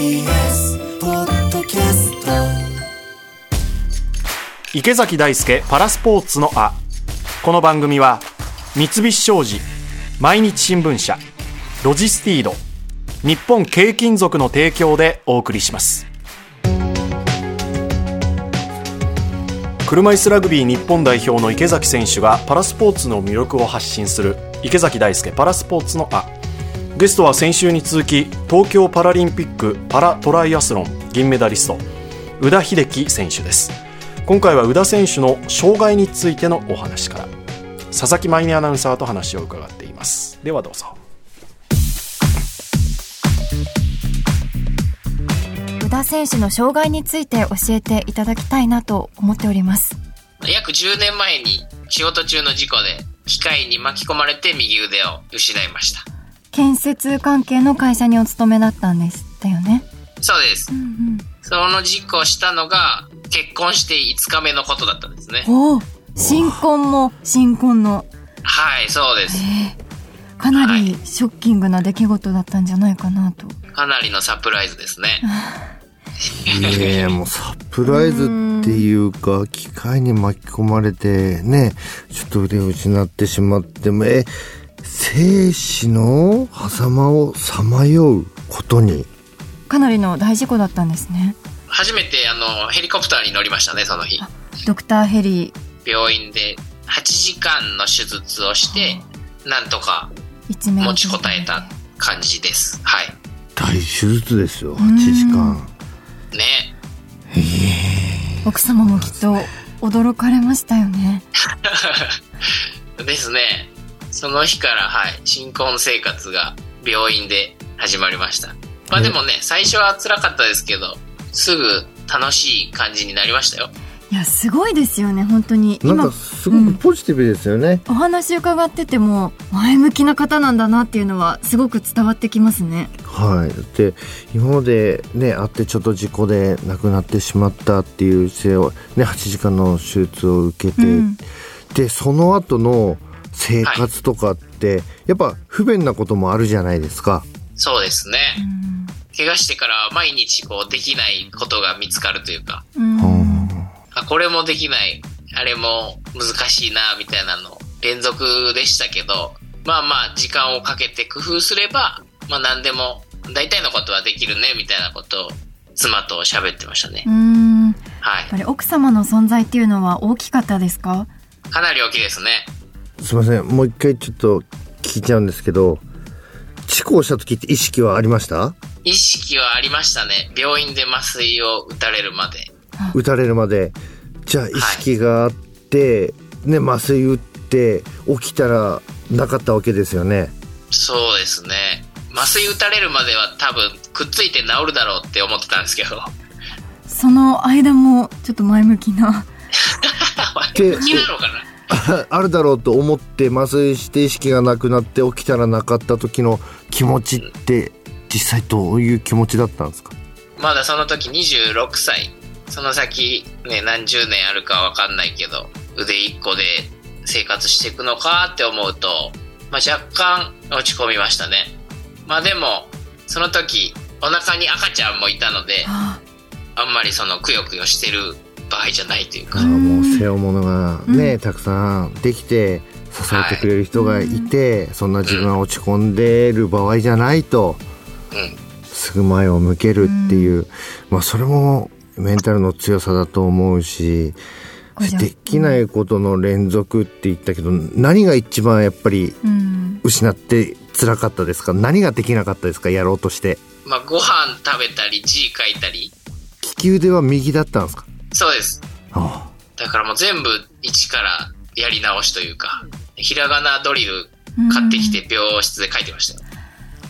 TBS ポッドキャスト。池崎大輔パラスポーツのあ。この番組は三菱商事毎日新聞社ロジスティード日本軽金属の提供でお送りします。車椅子ラグビー日本代表の池崎選手がパラスポーツの魅力を発信する池崎大輔パラスポーツのあ。ゲストは先週に続き東京パラリンピックパラトライアスロン銀メダリスト宇田秀樹選手です。今回は宇田選手の障害についてのお話から。佐々木舞音アナウンサーと話を伺っています。ではどうぞ。宇田選手の障害について教えていただきたいなと思っております。約10年前に仕事中の事故で機械に巻き込まれて右腕を失いました建設関係の会社にお勤めだったんですだよね。そうです、うんその事故をしたのが結婚して5日目のことだったんですね。うんおお新婚も新婚の。はいそうです。かなりショッキングな出来事だったんじゃないかなと。かなりのサプライズですね。ねえ、もうサプライズっていうか、機械に巻き込まれて、ね、ちょっと腕を失ってしまっても、え、生死の狭間をさまようことに。かなりの大事故だったんですね。初めてあのヘリコプターに乗りましたねその日。ドクターヘリ。病院で8時間の手術をしてなんとか持ちこたえた感じです。はい。大手術ですよ、8時間。ね。奥様もきっと驚かれましたよね。ですねその日からはい新婚生活が病院で始まりました。まあでもね最初は辛かったですけどすぐ楽しい感じになりましたよ。いやすごいですよね本当に。なん今かすごくポジティブですよね。お話伺ってても前向きな方なんだなっていうのはすごく伝わってきますね。はい。だって、今までね、会ってちょっと事故で亡くなってしまったっていう姿勢を、ね、8時間の手術を受けて、うん。で、その後の生活とかって、やっぱ不便なこともあるじゃないですか。そうですね、怪我してから毎日こうできないことが見つかるというか。うん。うん。あこれもできないあれも難しいなみたいなの連続でしたけどまあまあ時間をかけて工夫すればまあ何でも大体のことはできるねみたいなことを妻と喋ってましたね。はい。っぱり奥様の存在っていうのは大きかったですか？かなり大きいですねすいません。もう一回ちょっと聞いちゃうんですけど、事故をした時って意識はありました？意識はありましたね。病院で麻酔を打たれるまで。打たれるまで。じゃあ意識があって、ね、麻酔打って、起きたらなかったわけですよね。そうですね。麻酔打たれるまでは多分くっついて治るだろうって思ってたんですけど。その間もちょっと前向きな。で気なのかな？あるだろうと思って麻酔して意識がなくなって起きたらなかった時の気持ちって実際どういう気持ちだったんですか？まだその時26歳。その先ね何十年あるかわかんないけど腕1個で生活していくのかって思うと、まあ、若干落ち込みましたね。まあでもその時お腹に赤ちゃんもいたのであんまりそのくよくよしてる場合じゃないというか。あもう背負うものがね、たくさんできて支えてくれる人がいて、そんな自分は落ち込んでる場合じゃないとうん。すぐ前を向けるっていう、まあそれもメンタルの強さだと思うしできないことの連続って言ったけど何が一番やっぱりうん。失って辛かったですか？何ができなかったですか？やろうとして。まあご飯食べたり字書いたり。利き腕は右だったんですか？そうです。あだからもう全部一からやり直しというか、ひらがなドリル買ってきて病室で書いてましたよ。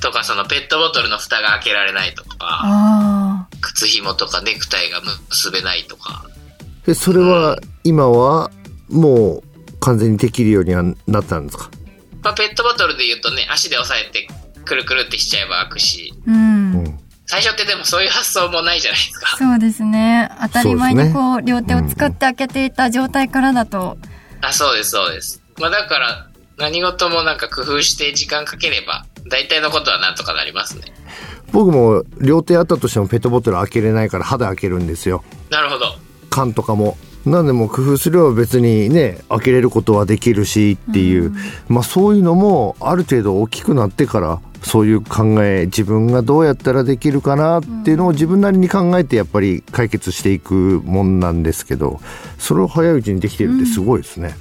とか、そのペットボトルの蓋が開けられないとか、あ靴紐とかネクタイが結べないとか、でそれは今はもう完全にできるようにはなったんですか？まあペットボトルで言うとね、足で押さえてくるくるってしちゃえば開くし、うん最初ってでもそういう発想もないじゃないですか。そうですね当たり前にこう両手を使って開けていた状態からだと、あ、そうです、そうです。まあだから、何事もなんか工夫して時間かければ、大体のことはなんとかなりますね。僕も両手あったとしてもペットボトル開けれないから歯で開けるんですよなるほど。缶とかもなんでも工夫すれば別にね開けれることはできるしっていう、まあそういうのもある程度大きくなってからそういう考え自分がどうやったらできるかなっていうのを自分なりに考えてやっぱり解決していくもんなんですけどそれを早いうちにできてるってすごいですね、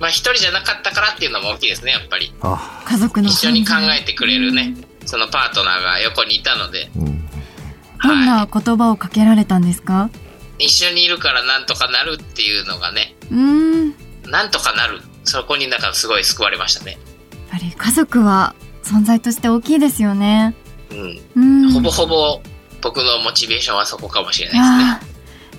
まあ一人じゃなかったからっていうのも大きいですね、やっぱり。あ家族の一緒に考えてくれるね、そのパートナーが横にいたので、どんな言葉をかけられたんですか？一緒にいるからなんとかなるっていうのがね、うーん。やっなんとかなる。そこになんかすごい救われましたね。ぱり家族は存在として大きいですよね。うん。うん。ほぼほぼ僕のモチベーションはそこかもしれないですね。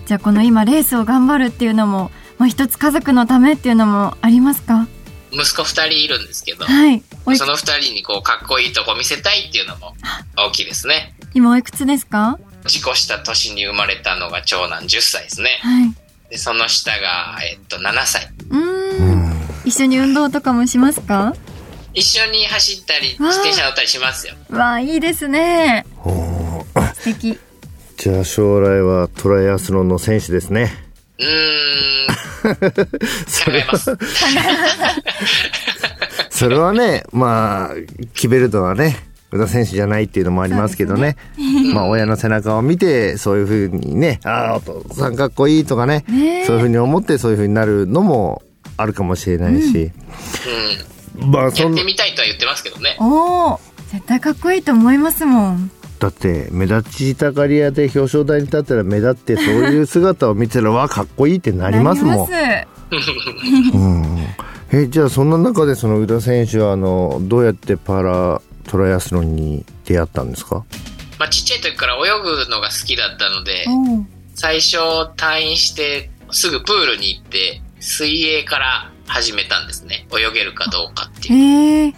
じゃあこの今レースを頑張るっていうのも、まあ、一つ家族のためっていうのもありますか？息子二人いるんですけど、はい。その二人にこうかっこいいとこ見せたいっていうのも大きいですね。今おいくつですか？事故した年に生まれたのが長男10歳ですね。はい。で、その下が、えっと、7歳。うーん。一緒に運動とかもしますか？一緒に走ったり、自転車乗ったりしますよ。わあいいですね素敵じゃあ将来はトライアスロンの選手ですねうーん、考えます。それはね、まあ、決めるのはね、宇田選手じゃないっていうのもありますけどね。まあ、親の背中を見て、そういうふうにね、ああ、お父さんかっこいいとかね、ねえそういうふうに思ってそういうふうになるのもあるかもしれないし。うん。まあ、そんやってみたいとは言ってますけどね。おお絶対かっこいいと思いますもん。だって、目立ちたがり屋で表彰台に立ったら目立って、そういう姿を見てたら、わあ、かっこいいってなりますもん。なりうん。えじゃあそんな中でその宇田選手はあのどうやってパラトライアスロンに出会ったんですか？まあ、ちっちゃい時から泳ぐのが好きだったので、最初退院してすぐプールに行って、水泳から始めたんですね。泳げるかどうかっていう。へえ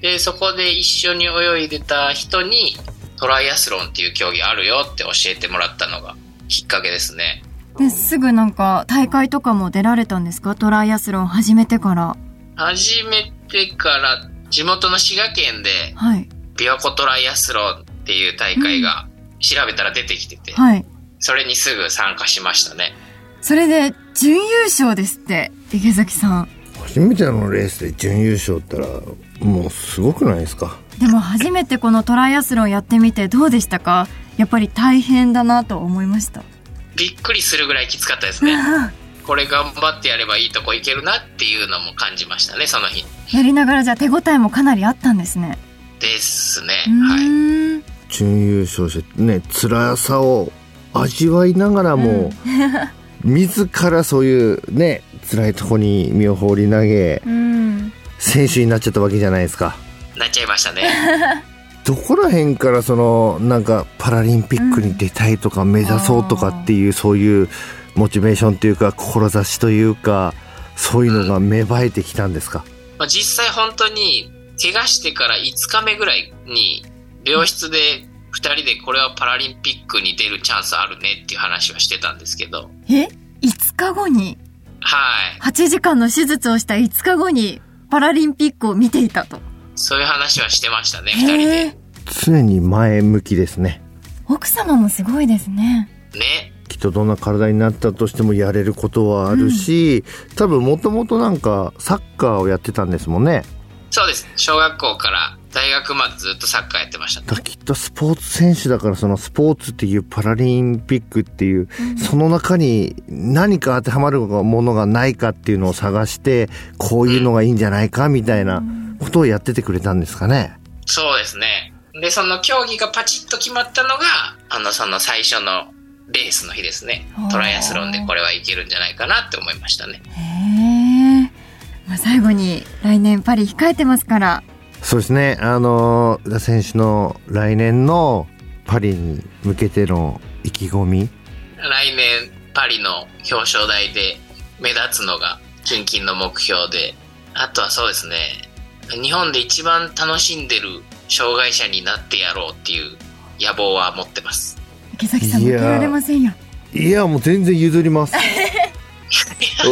で、そこで一緒に泳いでた人に、トライアスロンっていう競技あるよって教えてもらったのがきっかけですね。ですぐなんか大会とかも出られたんですか？トライアスロン始めてから始めてから、地元の滋賀県で、はい琵琶湖トライアスロンっていう大会が調べたら出てきてて、はいそれにすぐ参加しましたね。それで準優勝ですって池崎さん初めてのレースで準優勝ったらもうすごくないですか？でも初めてこのトライアスロンやってみてどうでしたか？やっぱり大変だなと思いましたびっくりするぐらいきつかったですね。これ頑張ってやればいいとこ行けるなっていうのも感じましたね、その日。やりながらじゃあ手応えもかなりあったんですねですね。うはい。ーん準優勝してね辛さを味わいながらも、自らそういうね辛いとこに身を放り投げうん選手になっちゃったわけじゃないですかなっちゃいましたね。どこら辺からそのなんかパラリンピックに出たいとか目指そうとかっていう、そういうモチベーションというか志というかそういうのが芽生えてきたんですか、まあ、実際本当に怪我してから5日目ぐらいに病室で2人でこれはパラリンピックに出るチャンスあるねっていう話はしてたんですけど。え？5日後に？はい。8時間の手術をした5日後にパラリンピックを見ていたと。そういう話はしてましたね2人へで。え常に前向きですね。奥様もすごいですね。ね。きっとどんな体になったとしてもやれることはあるし、多分もともとなんかサッカーをやってたんですもんね。そうです。小学校から大学までずっとサッカーやってました。ねきっとスポーツ選手だからそのスポーツっていうパラリンピックっていう、その中に何か当てはまるものがないかっていうのを探してこういうのがいいんじゃないかみたいなことをやっててくれたんですかね。そうですね。でその競技がパチッと決まったのがあのその最初のレースの日ですね。トライアスロンでこれはいけるんじゃないかなって思いましたね。へえ、まあ、最後に来年パリ控えてますからそうですね。あの、宇田選手の来年のパリに向けての意気込み。来年パリの表彰台で目立つのが純金の目標であとはそうですね日本で一番楽しんでる障害者になってやろうっていう野望は持ってます池崎さん負けられませんよいや、もう全然譲ります。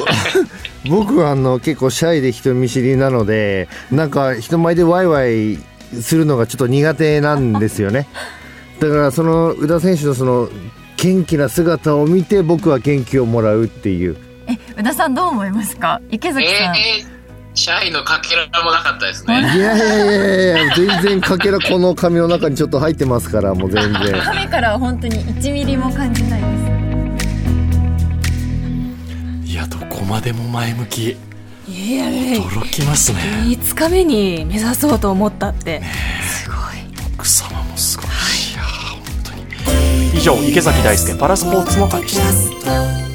僕はあの結構シャイで人見知りなのでなんか人前でワイワイするのがちょっと苦手なんですよね。だからその宇田選手のその元気な姿を見て僕は元気をもらうっていう。え宇田さんどう思いますか？池崎さん、えーシャイのかけらもなかったですね。いやいやいやいや全然かけらこの髪の中にちょっと入ってますからもう全然。髪からは本当に1ミリも感じないですこまでも前向き。いやいや驚きますね。5日目に目指そうと思ったって。すごい。奥様もすごい、い、やー本当に。以上池崎大輔パラスポーツの会でした